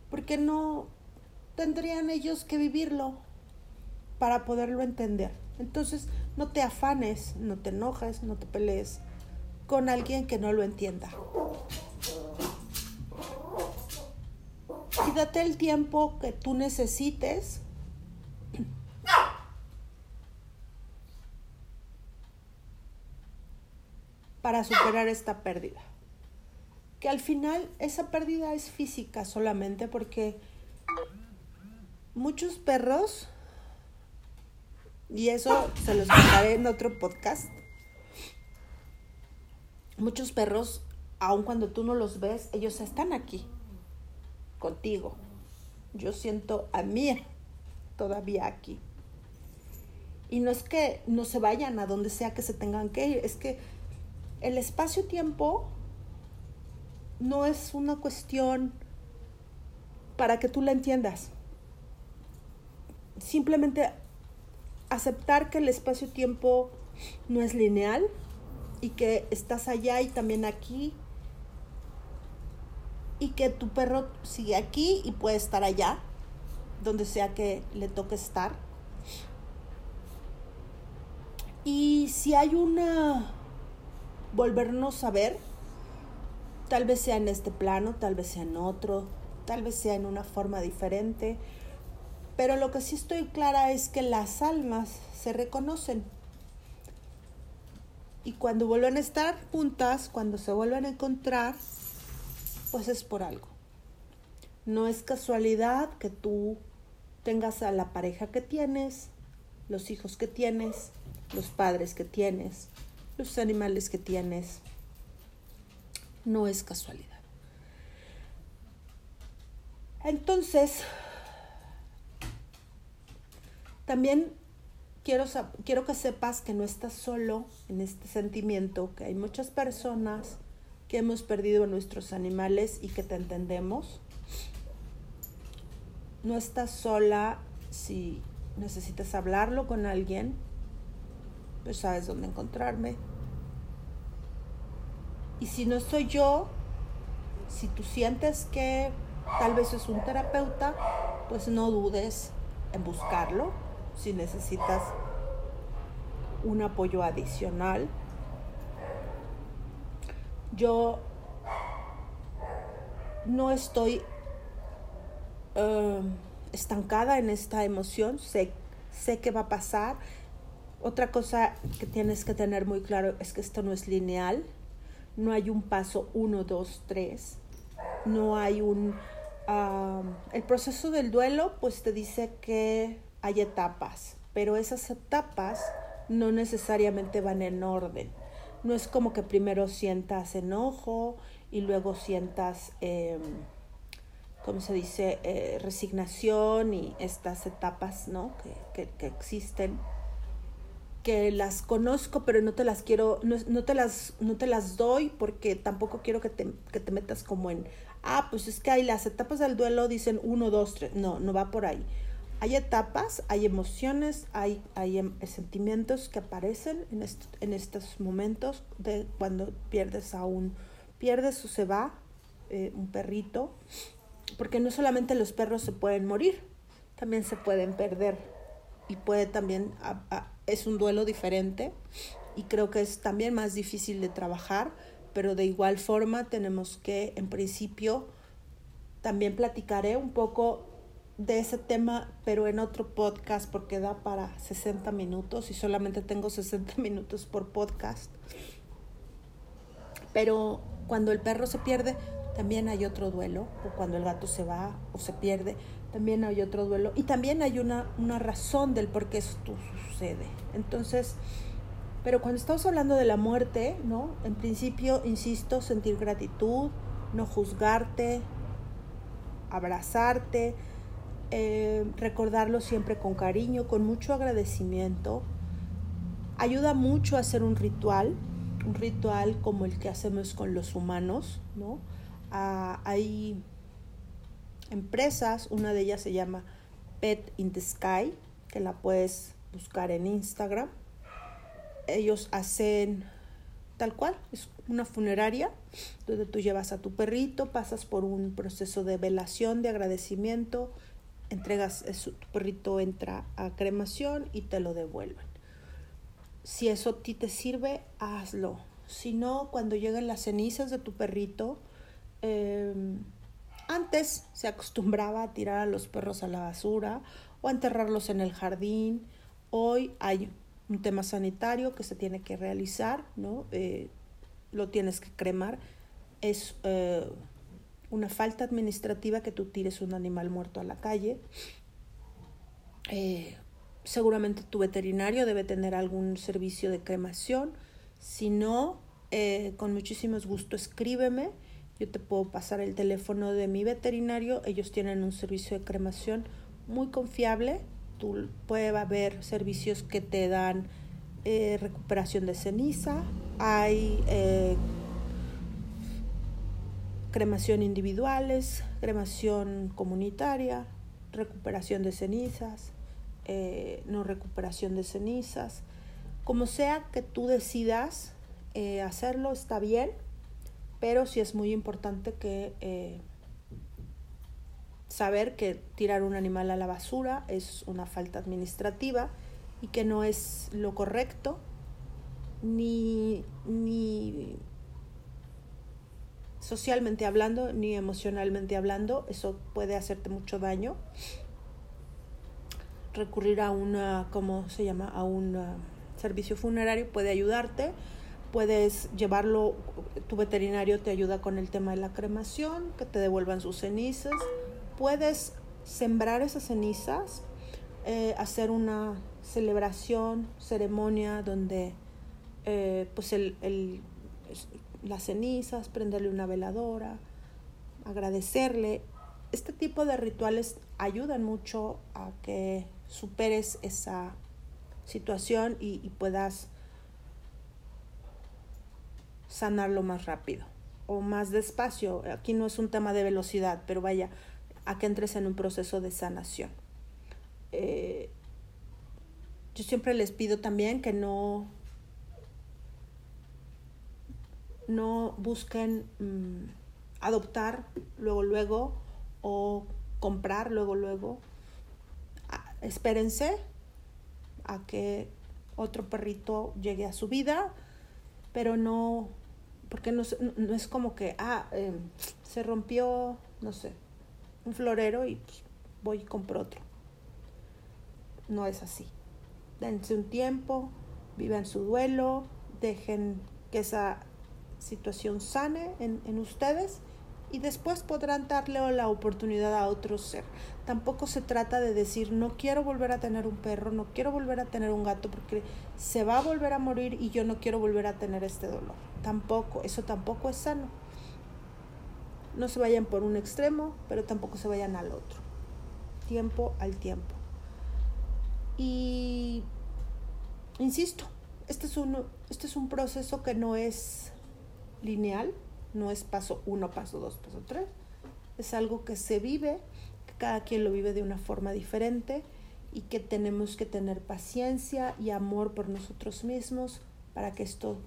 porque no tendrían ellos que vivirlo para poderlo entender. Entonces, no te afanes, no te enojes, no te pelees con alguien que no lo entienda. y date el tiempo que tú necesites para superar esta pérdida. Que al final esa pérdida es física solamente porque muchos perros, y eso se los contaré en otro podcast, muchos perros, aun cuando tú no los ves, ellos están aquí contigo. Yo siento a mí todavía aquí. Y no es que no se vayan a donde sea que se tengan que ir, es que el espacio-tiempo no es una cuestión para que tú la entiendas. Simplemente aceptar que el espacio-tiempo no es lineal y que estás allá y también aquí y que tu perro sigue aquí y puede estar allá, donde sea que le toque estar. Y si hay una volvernos a ver, tal vez sea en este plano, tal vez sea en otro, tal vez sea en una forma diferente, pero lo que sí estoy clara es que las almas se reconocen. Y cuando vuelven a estar juntas, cuando se vuelven a encontrar, pues es por algo. No es casualidad que tú tengas a la pareja que tienes, los hijos que tienes, los padres que tienes, los animales que tienes. No es casualidad. Entonces, también quiero, quiero que sepas que no estás solo en este sentimiento, que hay muchas personas que hemos perdido a nuestros animales y que te entendemos. No estás sola si necesitas hablarlo con alguien, pues sabes dónde encontrarme. Y si no soy yo, si tú sientes que tal vez es un terapeuta, pues no dudes en buscarlo si necesitas un apoyo adicional. Yo no estoy eh, estancada en esta emoción, sé, sé que va a pasar. Otra cosa que tienes que tener muy claro es que esto no es lineal, no hay un paso 1, 2, 3, no hay un... Ah, el proceso del duelo pues te dice que hay etapas, pero esas etapas no necesariamente van en orden. No es como que primero sientas enojo y luego sientas, eh, ¿cómo se dice?, eh, resignación y estas etapas, ¿no? Que, que, existen, que las conozco, pero no te las quiero, no, no, te, las, no te las doy porque tampoco quiero que te, que te metas como en, ah, pues es que hay las etapas del duelo, dicen uno, dos, tres, no, no va por ahí. Hay etapas, hay emociones, hay, hay em, sentimientos que aparecen en, en estos momentos de cuando pierdes a un, pierdes o se va eh, un perrito, porque no solamente los perros se pueden morir, también se pueden perder y puede también, es un duelo diferente y creo que es también más difícil de trabajar, pero de igual forma tenemos que en principio también platicaré un poco de ese tema, pero en otro podcast porque da para 60 minutos y solamente tengo 60 minutos por podcast. Pero cuando el perro se pierde, también hay otro duelo, o cuando el gato se va o se pierde, también hay otro duelo. Y también hay una, una razón del por qué esto sucede. Entonces, pero cuando estamos hablando de la muerte, ¿no? En principio, insisto, sentir gratitud, no juzgarte, abrazarte, eh, recordarlo siempre con cariño, con mucho agradecimiento. Ayuda mucho a hacer un ritual, un ritual como el que hacemos con los humanos, ¿no? Ah, hay empresas, una de ellas se llama Pet in the Sky, que la puedes buscar en Instagram. Ellos hacen tal cual, es una funeraria donde tú llevas a tu perrito, pasas por un proceso de velación, de agradecimiento, entregas, tu perrito entra a cremación y te lo devuelven. Si eso a ti te sirve, hazlo. Si no, cuando lleguen las cenizas de tu perrito, em, antes se acostumbraba a tirar a los perros a la basura o a enterrarlos en el jardín. Hoy hay un tema sanitario que se tiene que realizar, ¿no? Eh, lo tienes que cremar. Es eh, una falta administrativa que tú tires un animal muerto a la calle. Eh, seguramente tu veterinario debe tener algún servicio de cremación. Si no, con muchísimo gusto escríbeme. Yo te puedo pasar el teléfono de mi veterinario. Ellos tienen un servicio de cremación muy confiable. Tú puede haber servicios que te dan eh, recuperación de ceniza. Hay cremación individuales, cremación comunitaria, recuperación de cenizas, eh, no recuperación de cenizas. Como sea que tú decidas eh, hacerlo, está bien, pero sí es muy importante que eh, saber que tirar un animal a la basura es una falta administrativa y que no es lo correcto ni, ni socialmente hablando ni emocionalmente hablando. Eso puede hacerte mucho daño. Recurrir a una, ¿cómo se llama? A un uh, servicio funerario puede ayudarte. Puedes llevarlo, tu veterinario te ayuda con el tema de la cremación, que te devuelvan sus cenizas. Puedes sembrar esas cenizas, eh, hacer una celebración, ceremonia donde eh, pues el, el las cenizas, prenderle una veladora, agradecerle. Este tipo de rituales ayudan mucho a que superes esa, situación y, y puedas sanarlo más rápido o más despacio. Aquí no es un tema de velocidad, pero vaya, a que entres en un proceso de sanación. Eh, yo siempre les pido también que no, no busquen mm, adoptar luego, luego o comprar luego, luego. espérense a que otro perrito llegue a su vida, pero no, porque no, no es como que, ah, em, se rompió, no sé, un florero y pues, voy y compro otro. No es así. Dense un tiempo, vivan su duelo, dejen que esa situación sane en, en ustedes y después podrán darle la oportunidad a otro ser. Tampoco se trata de decir no quiero volver a tener un perro, no quiero volver a tener un gato porque se va a volver a morir y yo no quiero volver a tener este dolor. Tampoco, eso tampoco es sano. No se vayan por un extremo, pero tampoco se vayan al otro. Tiempo al tiempo. Y insisto, este es un, este es un proceso que no es lineal, no es paso uno, paso dos, paso tres. Es algo que se vive, que cada quien lo vive de una forma diferente y que tenemos que tener paciencia y amor por nosotros mismos para que esto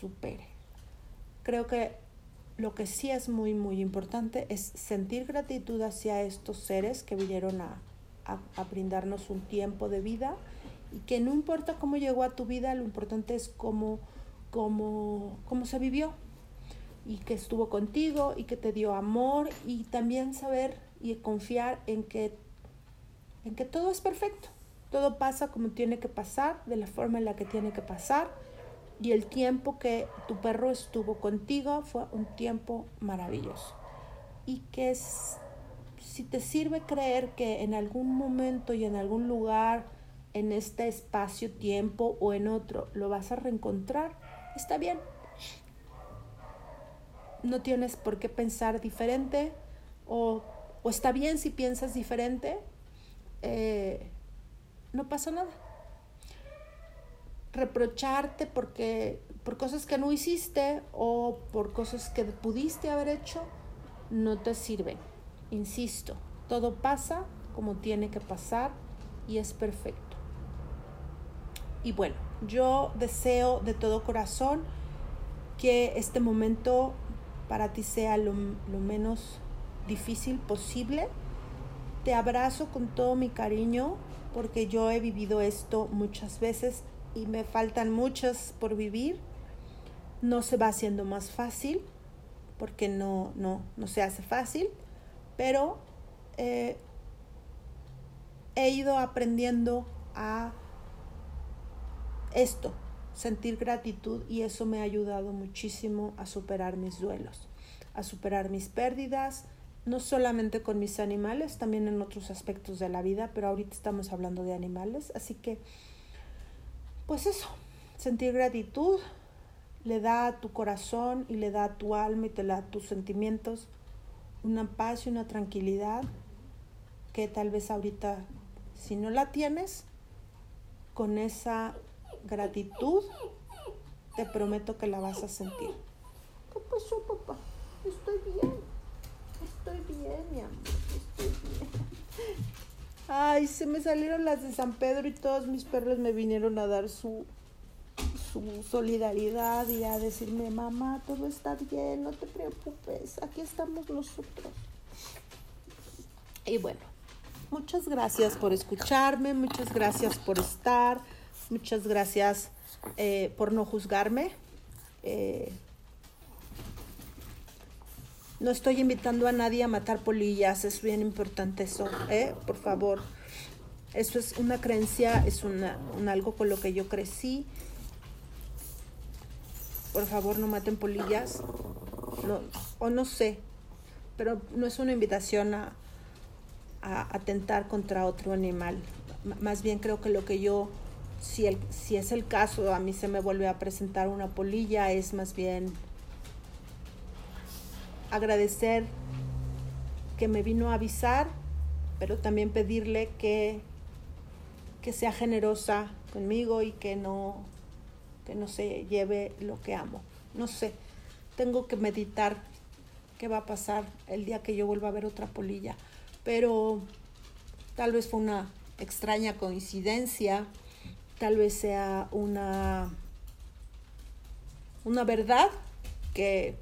supere. Creo que lo que sí es muy, muy importante es sentir gratitud hacia estos seres que vinieron a, brindarnos un tiempo de vida y que no importa cómo llegó a tu vida, lo importante es cómo, cómo, cómo se vivió y que estuvo contigo y que te dio amor y también saber y confiar en que, en que todo es perfecto. Todo pasa como tiene que pasar, de la forma en la que tiene que pasar y el tiempo que tu perro estuvo contigo fue un tiempo maravilloso. Y que si te sirve creer que en algún momento y en algún lugar, en este espacio, tiempo o en otro, lo vas a reencontrar, está bien. No tienes por qué pensar diferente o, o está bien si piensas diferente. Eh, no pasa nada reprocharte porque por cosas que no hiciste o por cosas que pudiste haber hecho no te sirven. Insisto, todo pasa como tiene que pasar y es perfecto. Y bueno, yo deseo de todo corazón que este momento para ti sea lo, menos difícil posible. Te abrazo con todo mi cariño porque yo he vivido esto muchas veces y me faltan muchas por vivir. No se va haciendo más fácil porque no, no, no se hace fácil, pero eh, he ido aprendiendo a esto, sentir gratitud y eso me ha ayudado muchísimo a superar mis duelos, a superar mis pérdidas, no solamente con mis animales, también en otros aspectos de la vida, pero ahorita estamos hablando de animales, así que pues eso, sentir gratitud le da a tu corazón y le da a tu alma y te da a tus sentimientos una paz y una tranquilidad que tal vez ahorita, si no la tienes, con esa gratitud, te prometo que la vas a sentir. ¿Qué pasó, papá? Estoy bien. Estoy bien, mi amor. Estoy bien. Ay, se me salieron las de San Pedro y todos mis perros me vinieron a dar su, su solidaridad y a decirme, mamá, todo está bien, no te preocupes, aquí estamos nosotros. Y bueno, muchas gracias por escucharme, muchas gracias por estar, muchas gracias eh, por no juzgarme. Eh, no estoy invitando a nadie a matar polillas, es bien importante eso, ¿eh? Por favor. Eso es una creencia, es una, un algo con lo que yo crecí. Por favor, no maten polillas. No, o no sé, pero no es una invitación a, a atentar contra otro animal. más bien creo que lo que yo, si, el, si es el caso, a mí se me vuelve a presentar una polilla, es más bien agradecer que me vino a avisar, pero también pedirle que que sea generosa conmigo y que no, que no se lleve lo que amo. No sé, tengo que meditar qué va a pasar el día que yo vuelva a ver otra polilla, pero tal vez fue una extraña coincidencia, tal vez sea una, una verdad que,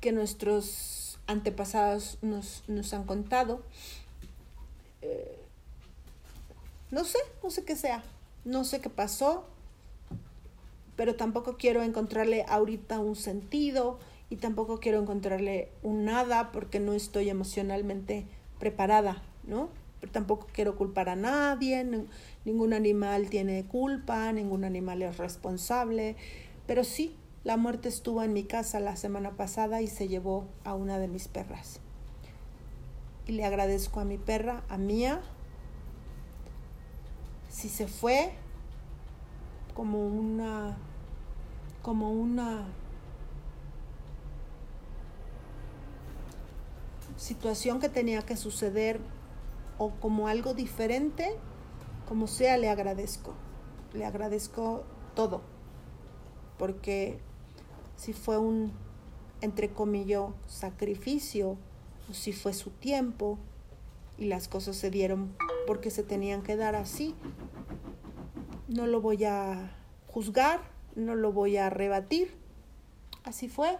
que nuestros antepasados nos, nos han contado. Eh, no sé, no sé qué sea, no sé qué pasó, pero tampoco quiero encontrarle ahorita un sentido y tampoco quiero encontrarle un nada porque no estoy emocionalmente preparada, ¿no? Pero tampoco quiero culpar a nadie, ningún animal tiene culpa, ningún animal es responsable, pero sí, la muerte estuvo en mi casa la semana pasada y se llevó a una de mis perras. Y le agradezco a mi perra, a Mía, si se fue como una como una situación que tenía que suceder o como algo diferente, como sea, le agradezco. Le agradezco todo. Porque si fue un, entre comillas, sacrificio, o si fue su tiempo, y las cosas se dieron porque se tenían que dar así, no lo voy a juzgar, no lo voy a rebatir. Así fue.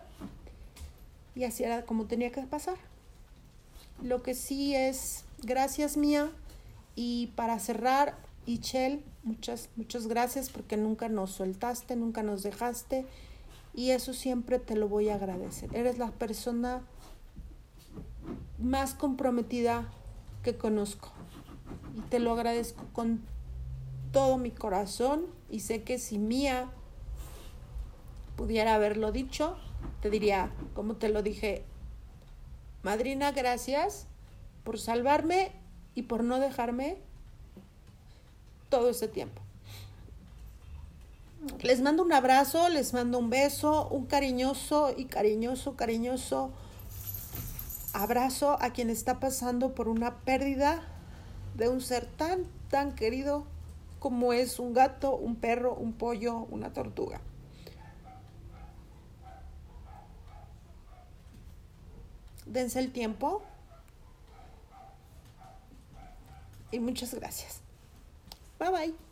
Y así era como tenía que pasar. Lo que sí es, gracias mía. Y para cerrar, Ichel, muchas, muchas gracias porque nunca nos soltaste, nunca nos dejaste. Y eso siempre te lo voy a agradecer. Eres la persona más comprometida que conozco. Y te lo agradezco con todo mi corazón. Y sé que si Mía pudiera haberlo dicho, te diría, como te lo dije Madrina, gracias por salvarme y por no dejarme todo ese tiempo. Les mando un abrazo, les mando un beso, un cariñoso y cariñoso, cariñoso abrazo a quien está pasando por una pérdida de un ser tan, tan querido como es un gato, un perro, un pollo, una tortuga. dense el tiempo. Y muchas gracias. Bye bye.